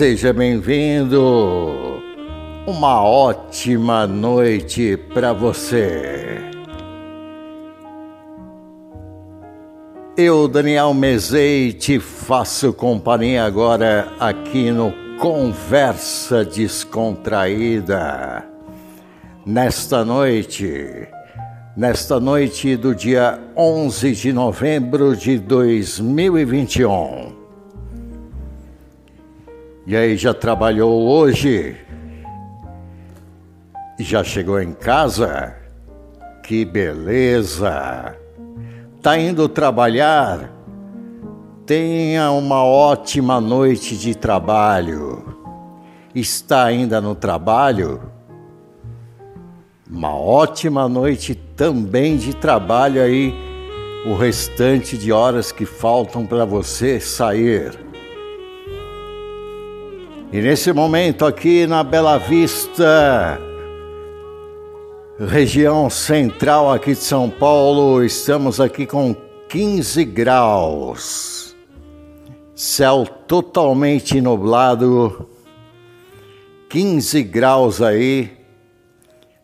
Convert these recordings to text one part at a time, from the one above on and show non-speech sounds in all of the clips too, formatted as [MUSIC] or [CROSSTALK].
Seja bem-vindo. Uma ótima noite para você. Eu, Daniel Mezei, te faço companhia agora aqui no Conversa Descontraída. Nesta noite, nesta noite do dia 11 de novembro de 2021. E aí, já trabalhou hoje? Já chegou em casa? Que beleza! Tá indo trabalhar? Tenha uma ótima noite de trabalho. Está ainda no trabalho? Uma ótima noite também de trabalho aí, o restante de horas que faltam para você sair. E nesse momento aqui na Bela Vista, região central aqui de São Paulo, estamos aqui com 15 graus. Céu totalmente nublado. 15 graus aí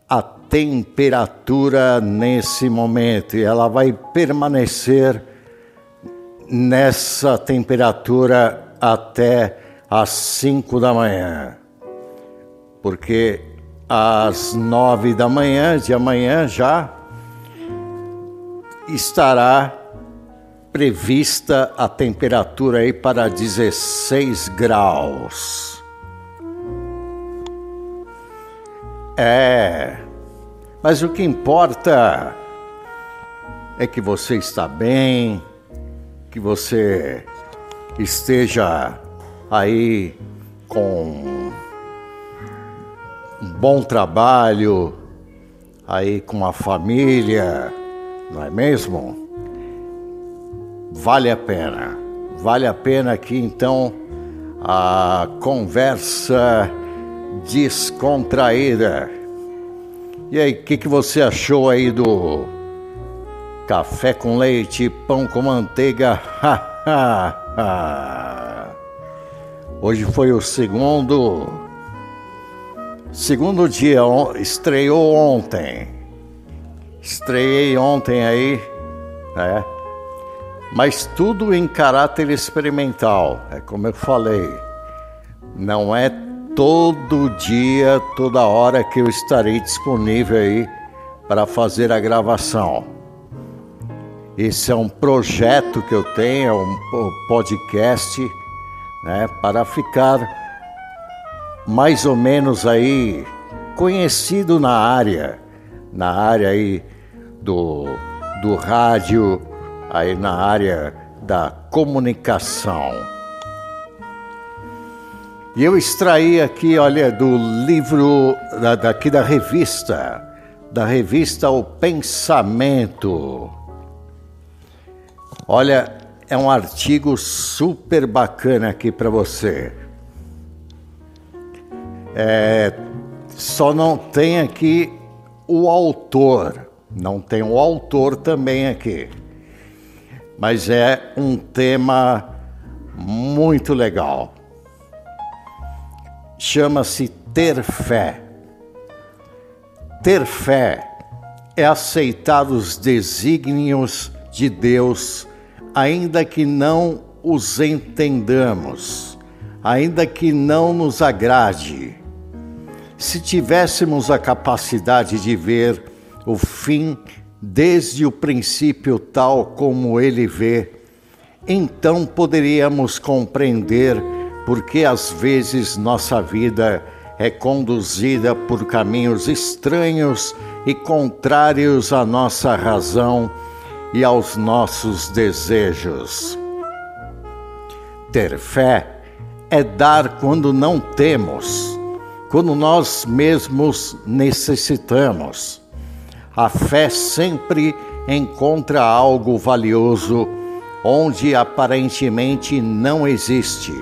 a temperatura nesse momento e ela vai permanecer nessa temperatura até às 5 da manhã. Porque às 9 da manhã de amanhã já estará prevista a temperatura aí para 16 graus. É, mas o que importa é que você está bem, que você esteja aí com um bom trabalho, aí com a família, não é mesmo? Vale a pena. Vale a pena aqui então a conversa descontraída. E aí, o que, que você achou aí do café com leite, pão com manteiga? [LAUGHS] Hoje foi o segundo segundo dia, estreou ontem. Estreiei ontem aí, né? Mas tudo em caráter experimental, é como eu falei. Não é todo dia, toda hora que eu estarei disponível aí para fazer a gravação. Esse é um projeto que eu tenho, é um podcast né, para ficar mais ou menos aí conhecido na área, na área aí do, do rádio, aí na área da comunicação. E eu extraí aqui, olha, do livro da, daqui da revista, da revista O Pensamento. Olha, é um artigo super bacana aqui para você. É, só não tem aqui o autor, não tem o autor também aqui, mas é um tema muito legal. Chama-se ter fé. Ter fé é aceitar os desígnios de Deus ainda que não os entendamos, ainda que não nos agrade. Se tivéssemos a capacidade de ver o fim desde o princípio tal como ele vê, então poderíamos compreender porque às vezes nossa vida é conduzida por caminhos estranhos e contrários à nossa razão e aos nossos desejos. Ter fé é dar quando não temos, quando nós mesmos necessitamos. A fé sempre encontra algo valioso onde aparentemente não existe.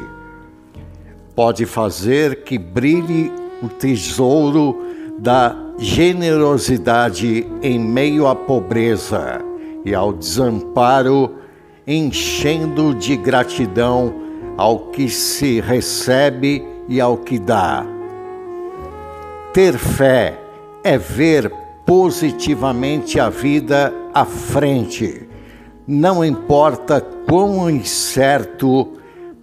Pode fazer que brilhe o tesouro da generosidade em meio à pobreza e ao desamparo, enchendo de gratidão ao que se recebe e ao que dá. Ter fé é ver positivamente a vida à frente, não importa quão incerto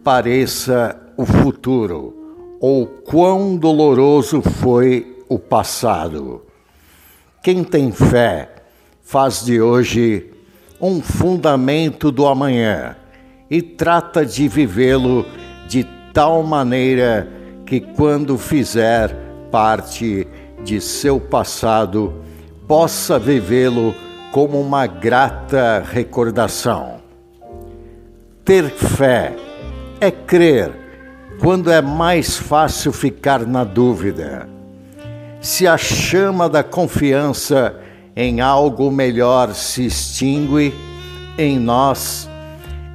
pareça o futuro ou quão doloroso foi o passado. Quem tem fé faz de hoje um fundamento do amanhã e trata de vivê-lo de tal maneira que, quando fizer parte de seu passado, possa vivê-lo como uma grata recordação. Ter fé é crer quando é mais fácil ficar na dúvida. Se a chama da confiança em algo melhor se extingue em nós,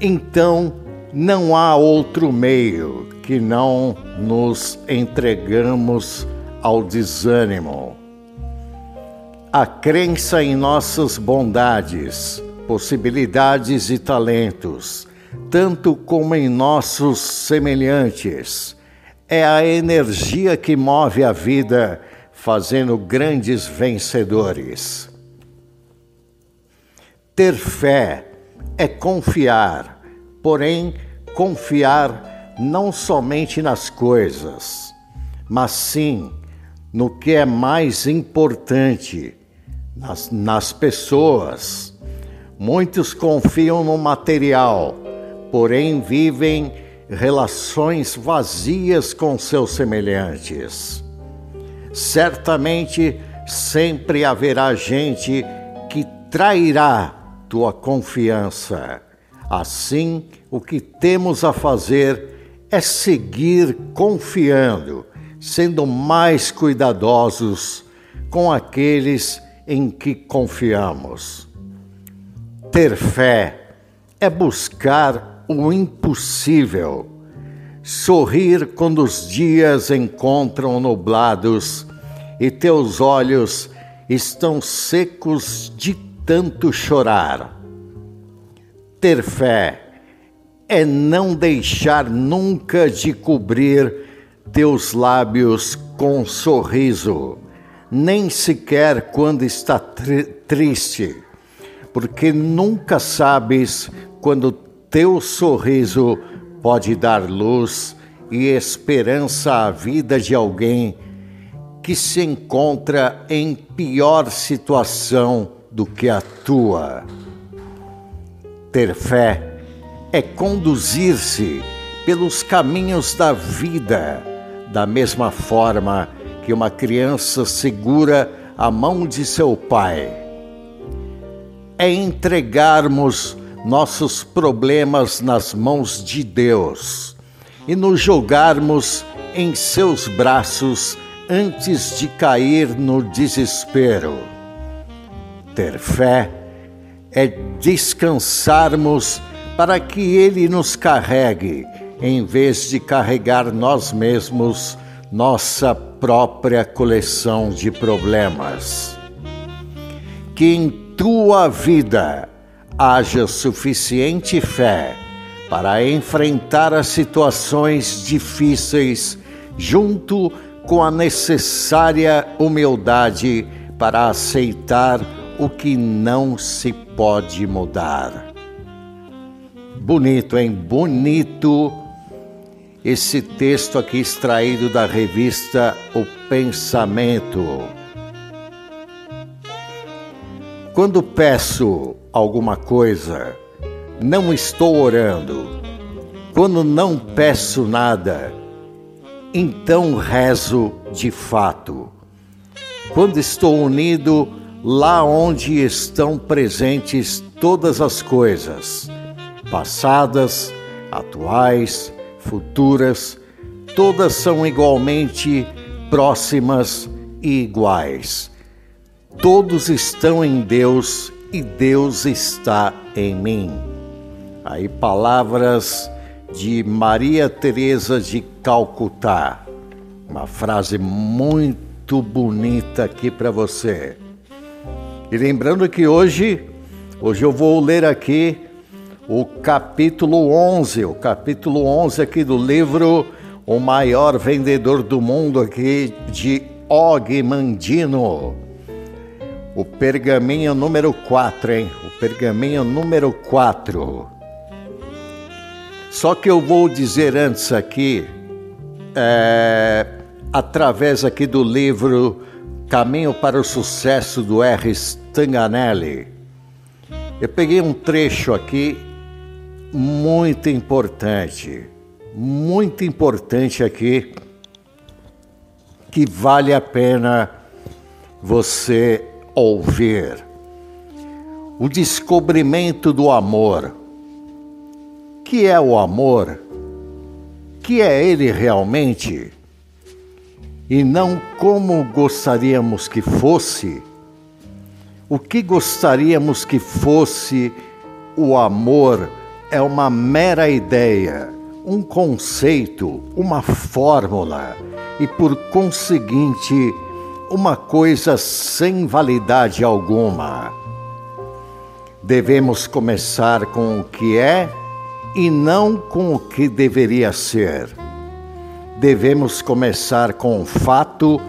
então não há outro meio que não nos entregamos ao desânimo. A crença em nossas bondades, possibilidades e talentos, tanto como em nossos semelhantes, é a energia que move a vida, fazendo grandes vencedores. Ter fé é confiar, porém, confiar não somente nas coisas, mas sim no que é mais importante, nas, nas pessoas. Muitos confiam no material, porém vivem relações vazias com seus semelhantes. Certamente sempre haverá gente que trairá tua confiança. Assim, o que temos a fazer é seguir confiando, sendo mais cuidadosos com aqueles em que confiamos. Ter fé é buscar o impossível, sorrir quando os dias encontram nublados e teus olhos estão secos de tanto chorar. Ter fé é não deixar nunca de cobrir teus lábios com sorriso, nem sequer quando está tri triste, porque nunca sabes quando teu sorriso pode dar luz e esperança à vida de alguém que se encontra em pior situação do que a tua. Ter fé é conduzir-se pelos caminhos da vida, da mesma forma que uma criança segura a mão de seu pai. É entregarmos nossos problemas nas mãos de Deus e nos jogarmos em seus braços antes de cair no desespero ter fé é descansarmos para que Ele nos carregue, em vez de carregar nós mesmos nossa própria coleção de problemas. Que em tua vida haja suficiente fé para enfrentar as situações difíceis junto com a necessária humildade para aceitar o que não se pode mudar. Bonito, hein? Bonito esse texto aqui extraído da revista O Pensamento. Quando peço alguma coisa, não estou orando. Quando não peço nada, então rezo de fato. Quando estou unido lá onde estão presentes todas as coisas, passadas, atuais, futuras, todas são igualmente próximas e iguais. Todos estão em Deus e Deus está em mim. Aí palavras de Maria Teresa de Calcutá. Uma frase muito bonita aqui para você. E lembrando que hoje, hoje eu vou ler aqui o capítulo 11, o capítulo 11 aqui do livro O Maior Vendedor do Mundo aqui de Og Mandino. O pergaminho número 4, hein? O pergaminho número 4. Só que eu vou dizer antes aqui, é, através aqui do livro Caminho para o Sucesso do R. Stanganelli. Eu peguei um trecho aqui muito importante, muito importante aqui, que vale a pena você ouvir. O descobrimento do amor. Que é o amor? Que é ele realmente? E não como gostaríamos que fosse? O que gostaríamos que fosse o amor é uma mera ideia, um conceito, uma fórmula e, por conseguinte, uma coisa sem validade alguma. Devemos começar com o que é e não com o que deveria ser. Devemos começar com fato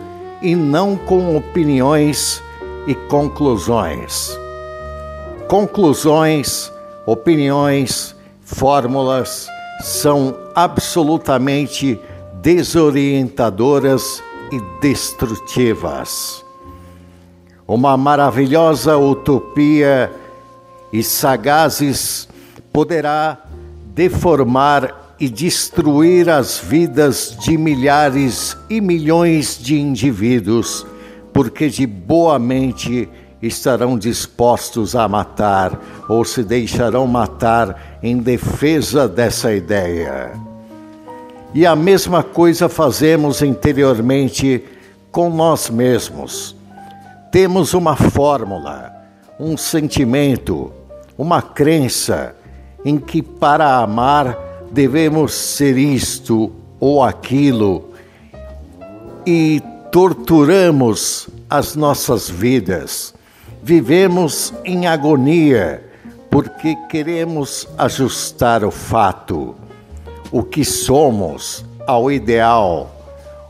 e não com opiniões e conclusões. Conclusões, opiniões, fórmulas são absolutamente desorientadoras e destrutivas. Uma maravilhosa utopia e sagazes poderá deformar e destruir as vidas de milhares e milhões de indivíduos porque de boa mente estarão dispostos a matar ou se deixarão matar em defesa dessa ideia. E a mesma coisa fazemos interiormente com nós mesmos. Temos uma fórmula, um sentimento, uma crença em que para amar devemos ser isto ou aquilo. E torturamos as nossas vidas, vivemos em agonia porque queremos ajustar o fato, o que somos, ao ideal,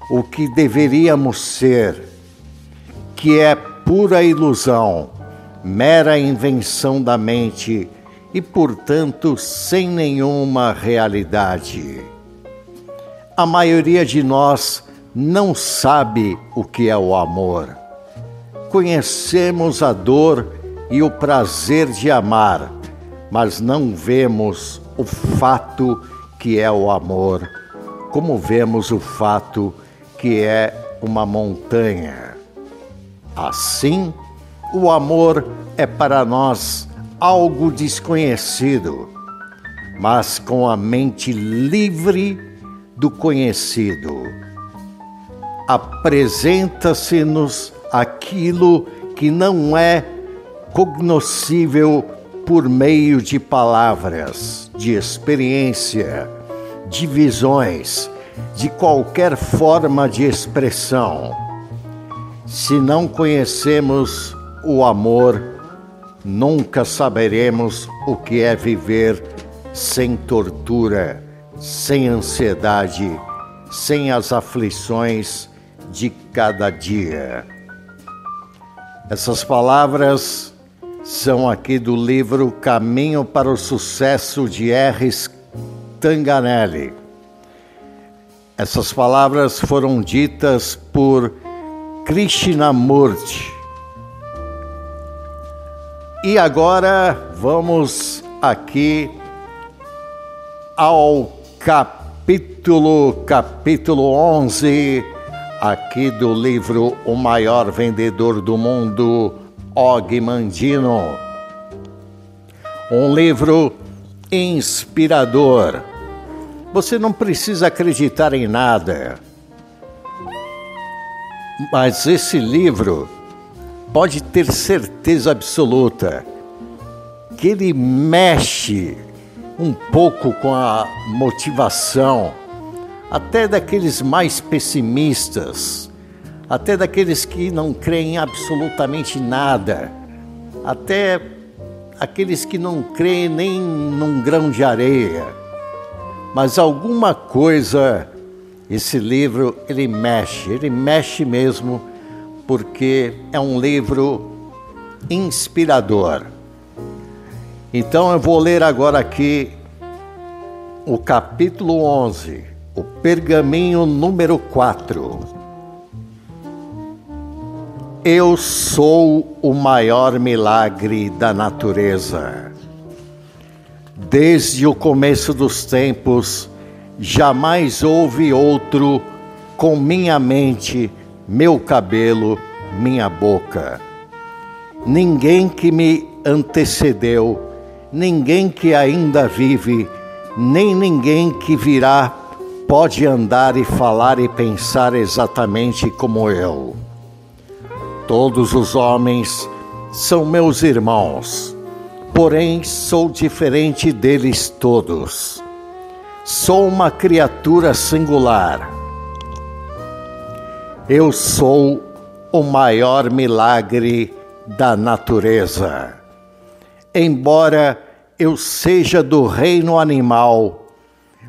o que deveríamos ser, que é pura ilusão, mera invenção da mente e, portanto, sem nenhuma realidade. A maioria de nós não sabe o que é o amor. Conhecemos a dor e o prazer de amar, mas não vemos o fato que é o amor, como vemos o fato que é uma montanha. Assim, o amor é para nós algo desconhecido, mas com a mente livre do conhecido apresenta-se-nos aquilo que não é cognoscível por meio de palavras, de experiência, de visões, de qualquer forma de expressão. Se não conhecemos o amor, nunca saberemos o que é viver sem tortura, sem ansiedade, sem as aflições de cada dia. Essas palavras são aqui do livro Caminho para o Sucesso de R. Tanganelli. Essas palavras foram ditas por Krishnamurti. E agora vamos aqui ao capítulo capítulo 11 aqui do livro O Maior Vendedor do Mundo, Og Mandino. Um livro inspirador. Você não precisa acreditar em nada. Mas esse livro pode ter certeza absoluta que ele mexe um pouco com a motivação até daqueles mais pessimistas, até daqueles que não creem absolutamente nada, até aqueles que não creem nem num grão de areia. Mas alguma coisa esse livro ele mexe, ele mexe mesmo, porque é um livro inspirador. Então eu vou ler agora aqui o capítulo 11, o pergaminho número 4. Eu sou o maior milagre da natureza. Desde o começo dos tempos, jamais houve outro com minha mente, meu cabelo, minha boca. Ninguém que me antecedeu, ninguém que ainda vive, nem ninguém que virá pode andar e falar e pensar exatamente como eu. Todos os homens são meus irmãos, porém sou diferente deles todos. Sou uma criatura singular. Eu sou o maior milagre da natureza. Embora eu seja do reino animal,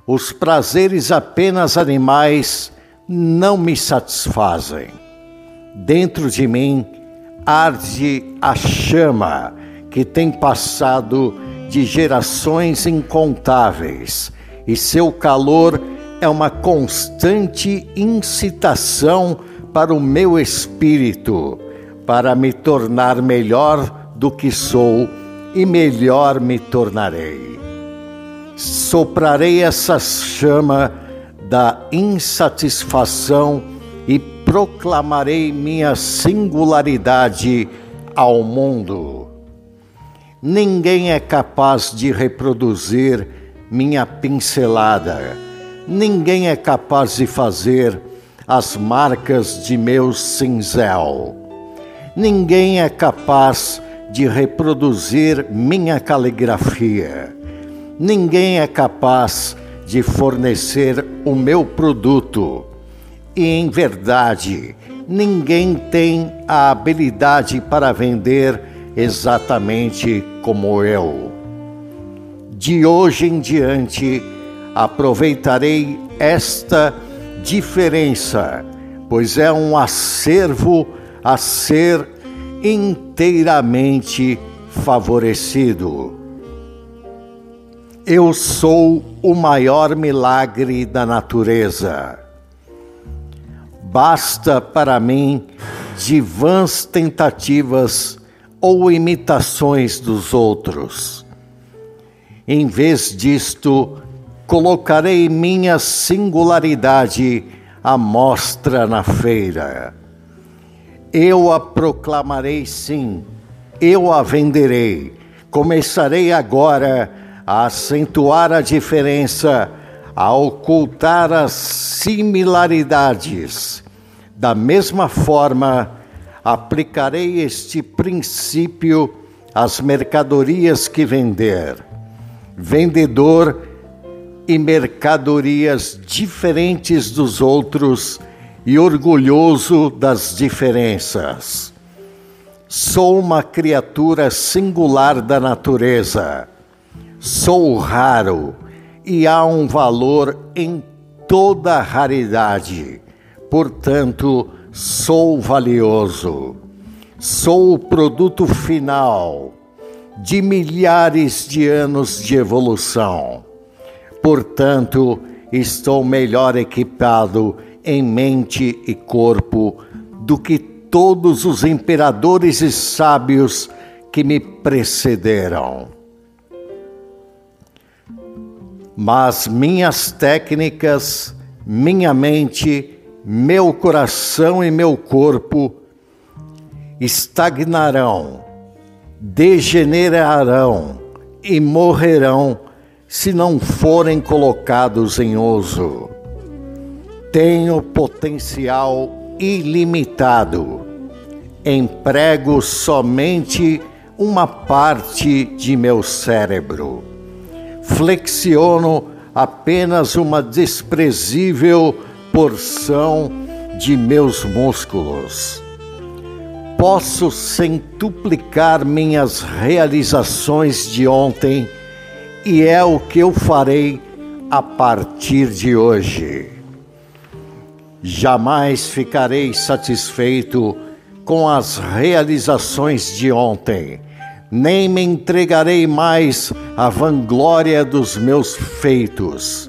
os prazeres apenas animais não me satisfazem. Dentro de mim arde a chama que tem passado de gerações incontáveis e seu calor é uma constante incitação para o meu espírito, para me tornar melhor do que sou e melhor me tornarei. Soprarei essa chama da insatisfação e proclamarei minha singularidade ao mundo. Ninguém é capaz de reproduzir minha pincelada. Ninguém é capaz de fazer as marcas de meu cinzel. Ninguém é capaz de reproduzir minha caligrafia. Ninguém é capaz de fornecer o meu produto. E, em verdade, ninguém tem a habilidade para vender exatamente como eu. De hoje em diante, aproveitarei esta diferença, pois é um acervo a ser inteiramente favorecido. Eu sou o maior milagre da natureza. Basta para mim de vãs tentativas ou imitações dos outros em vez disto, colocarei minha singularidade à mostra na feira. Eu a proclamarei sim, eu a venderei. Começarei agora a acentuar a diferença, a ocultar as similaridades. Da mesma forma, aplicarei este princípio às mercadorias que vender vendedor e mercadorias diferentes dos outros e orgulhoso das diferenças. Sou uma criatura singular da natureza. Sou raro e há um valor em toda raridade. Portanto, sou valioso. Sou o produto final de milhares de anos de evolução. Portanto, estou melhor equipado em mente e corpo do que todos os imperadores e sábios que me precederam. Mas minhas técnicas, minha mente, meu coração e meu corpo estagnarão degenerarão e morrerão se não forem colocados em uso. Tenho potencial ilimitado. Emprego somente uma parte de meu cérebro. Flexiono apenas uma desprezível porção de meus músculos posso centuplicar minhas realizações de ontem e é o que eu farei a partir de hoje. Jamais ficarei satisfeito com as realizações de ontem, nem me entregarei mais à vanglória dos meus feitos,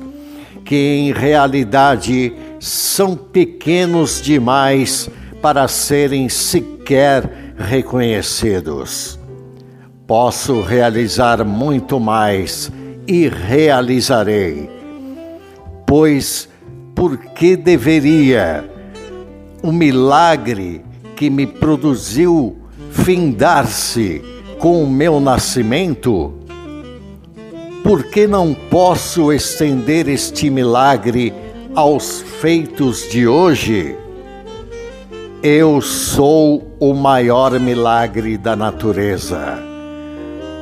que em realidade são pequenos demais para serem sequer reconhecidos. Posso realizar muito mais e realizarei, pois por que deveria o milagre que me produziu findar-se com o meu nascimento? Por que não posso estender este milagre aos feitos de hoje? Eu sou o maior milagre da natureza.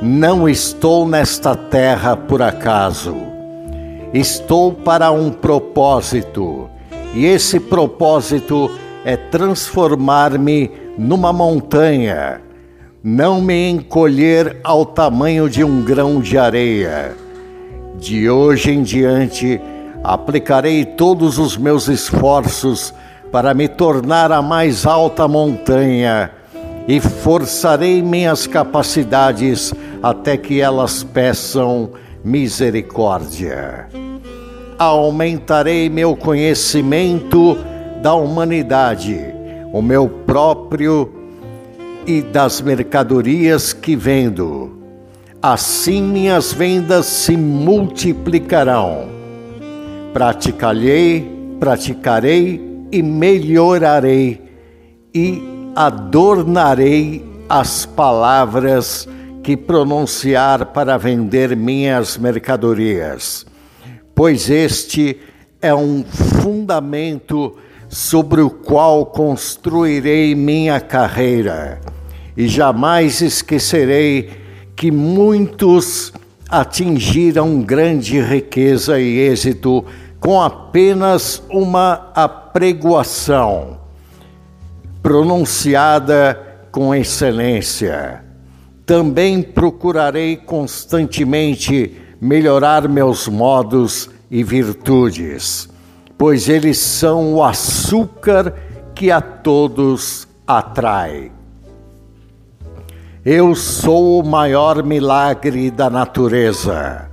Não estou nesta terra por acaso Estou para um propósito, e esse propósito é transformar-me numa montanha, não me encolher ao tamanho de um grão de areia. De hoje em diante, aplicarei todos os meus esforços para me tornar a mais alta montanha e forçarei minhas capacidades até que elas peçam misericórdia. Aumentarei meu conhecimento da humanidade, o meu próprio e das mercadorias que vendo. Assim minhas vendas se multiplicarão. Praticarei, praticarei e melhorarei e adornarei as palavras que pronunciar para vender minhas mercadorias, pois este é um fundamento sobre o qual construirei minha carreira, e jamais esquecerei que muitos atingiram grande riqueza e êxito com apenas uma apregoação pronunciada com excelência também procurarei constantemente melhorar meus modos e virtudes, pois eles são o açúcar que a todos atrai. Eu sou o maior milagre da natureza.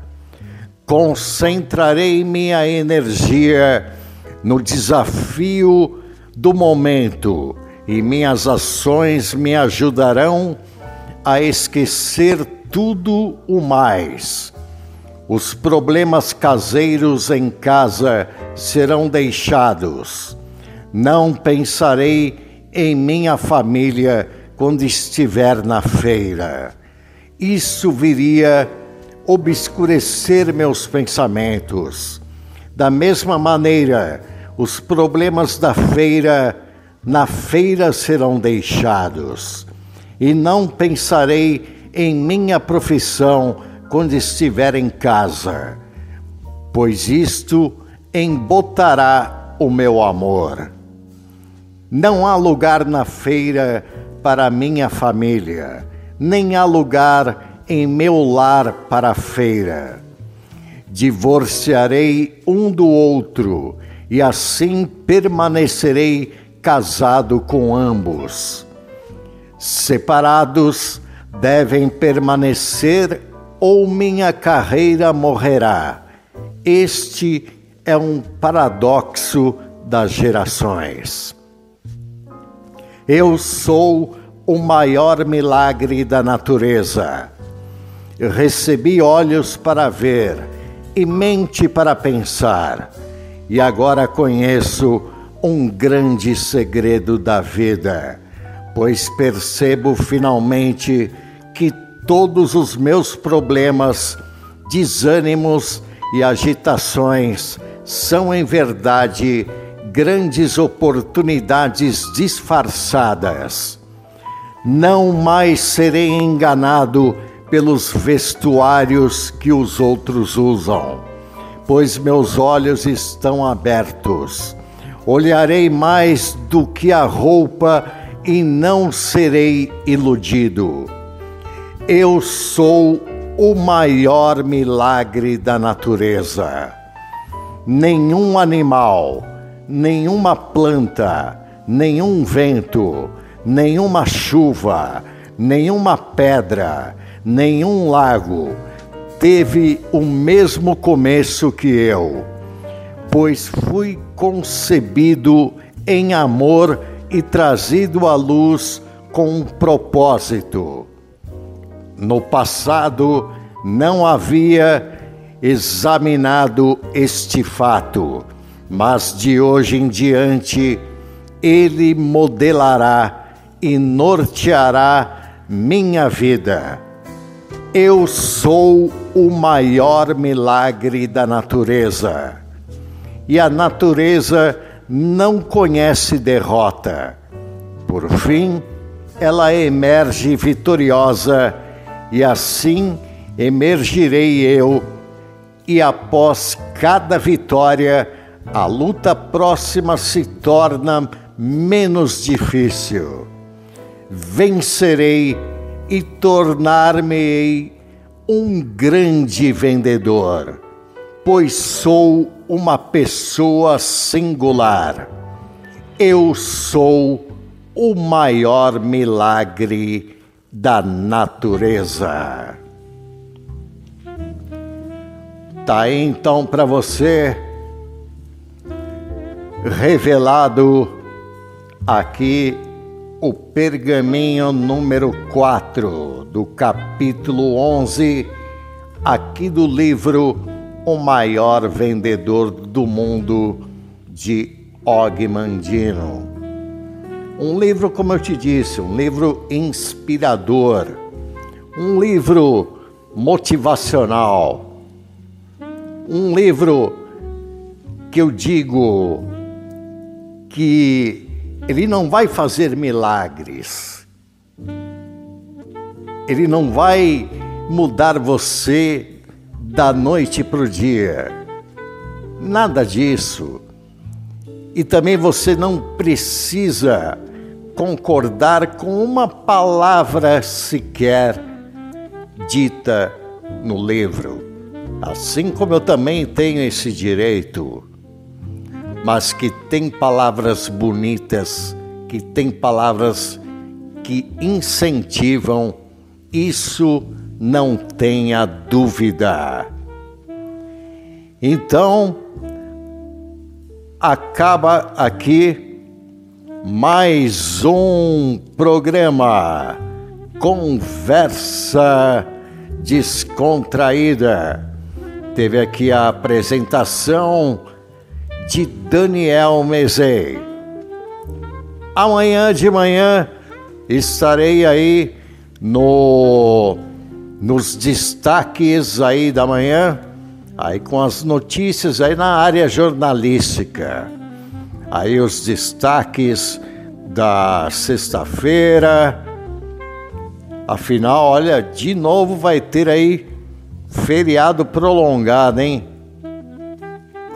Concentrarei minha energia no desafio do momento e minhas ações me ajudarão a a esquecer tudo o mais. Os problemas caseiros em casa serão deixados. Não pensarei em minha família quando estiver na feira. Isso viria obscurecer meus pensamentos. Da mesma maneira, os problemas da feira na feira serão deixados e não pensarei em minha profissão quando estiver em casa, pois isto embotará o meu amor. Não há lugar na feira para minha família, nem há lugar em meu lar para a feira. Divorciarei um do outro e assim permanecerei casado com ambos separados devem permanecer ou minha carreira morrerá. Este é um paradoxo das gerações. Eu sou o maior milagre da natureza. Recebi olhos para ver e mente para pensar, e agora conheço um grande segredo da vida pois percebo finalmente que todos os meus problemas, desânimos e agitações são, em verdade, grandes oportunidades disfarçadas. Não mais serei enganado pelos vestuários que os outros usam, pois meus olhos estão abertos. Olharei mais do que a roupa e não serei iludido. Eu sou o maior milagre da natureza. Nenhum animal, nenhuma planta, nenhum vento, nenhuma chuva, nenhuma pedra, nenhum lago teve o mesmo começo que eu, pois fui concebido em amor e trazido à luz com um propósito. No passado não havia examinado este fato, mas de hoje em diante ele modelará e norteará minha vida. Eu sou o maior milagre da natureza. E a natureza não conhece derrota. Por fim, ela emerge vitoriosa, e assim emergirei eu, e após cada vitória, a luta próxima se torna menos difícil. Vencerei e tornar-me-ei um grande vendedor, pois sou uma pessoa singular. Eu sou o maior milagre da natureza. Tá aí então para você revelado aqui o pergaminho número 4 do capítulo 11 aqui do livro o maior vendedor do mundo de Og Mandino. Um livro, como eu te disse, um livro inspirador, um livro motivacional, um livro que eu digo que ele não vai fazer milagres, ele não vai mudar você da noite para o dia. Nada disso. E também você não precisa concordar com uma palavra sequer dita no livro. Assim como eu também tenho esse direito, mas que tem palavras bonitas, que tem palavras que incentivam, isso não tenha dúvida. Então, acaba aqui mais um programa Conversa Descontraída. Teve aqui a apresentação de Daniel Mezei. Amanhã de manhã estarei aí no nos destaques aí da manhã, aí com as notícias aí na área jornalística. Aí os destaques da sexta-feira. Afinal, olha, de novo vai ter aí feriado prolongado, hein?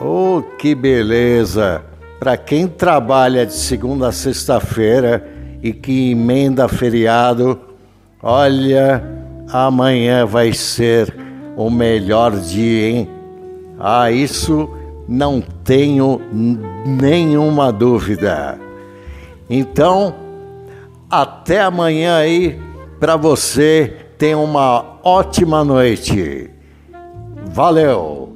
Oh, que beleza! Para quem trabalha de segunda a sexta-feira e que emenda feriado, olha, amanhã vai ser o melhor dia, hein? Ah, isso não tenho nenhuma dúvida. Então, até amanhã aí para você. Tenha uma ótima noite. Valeu!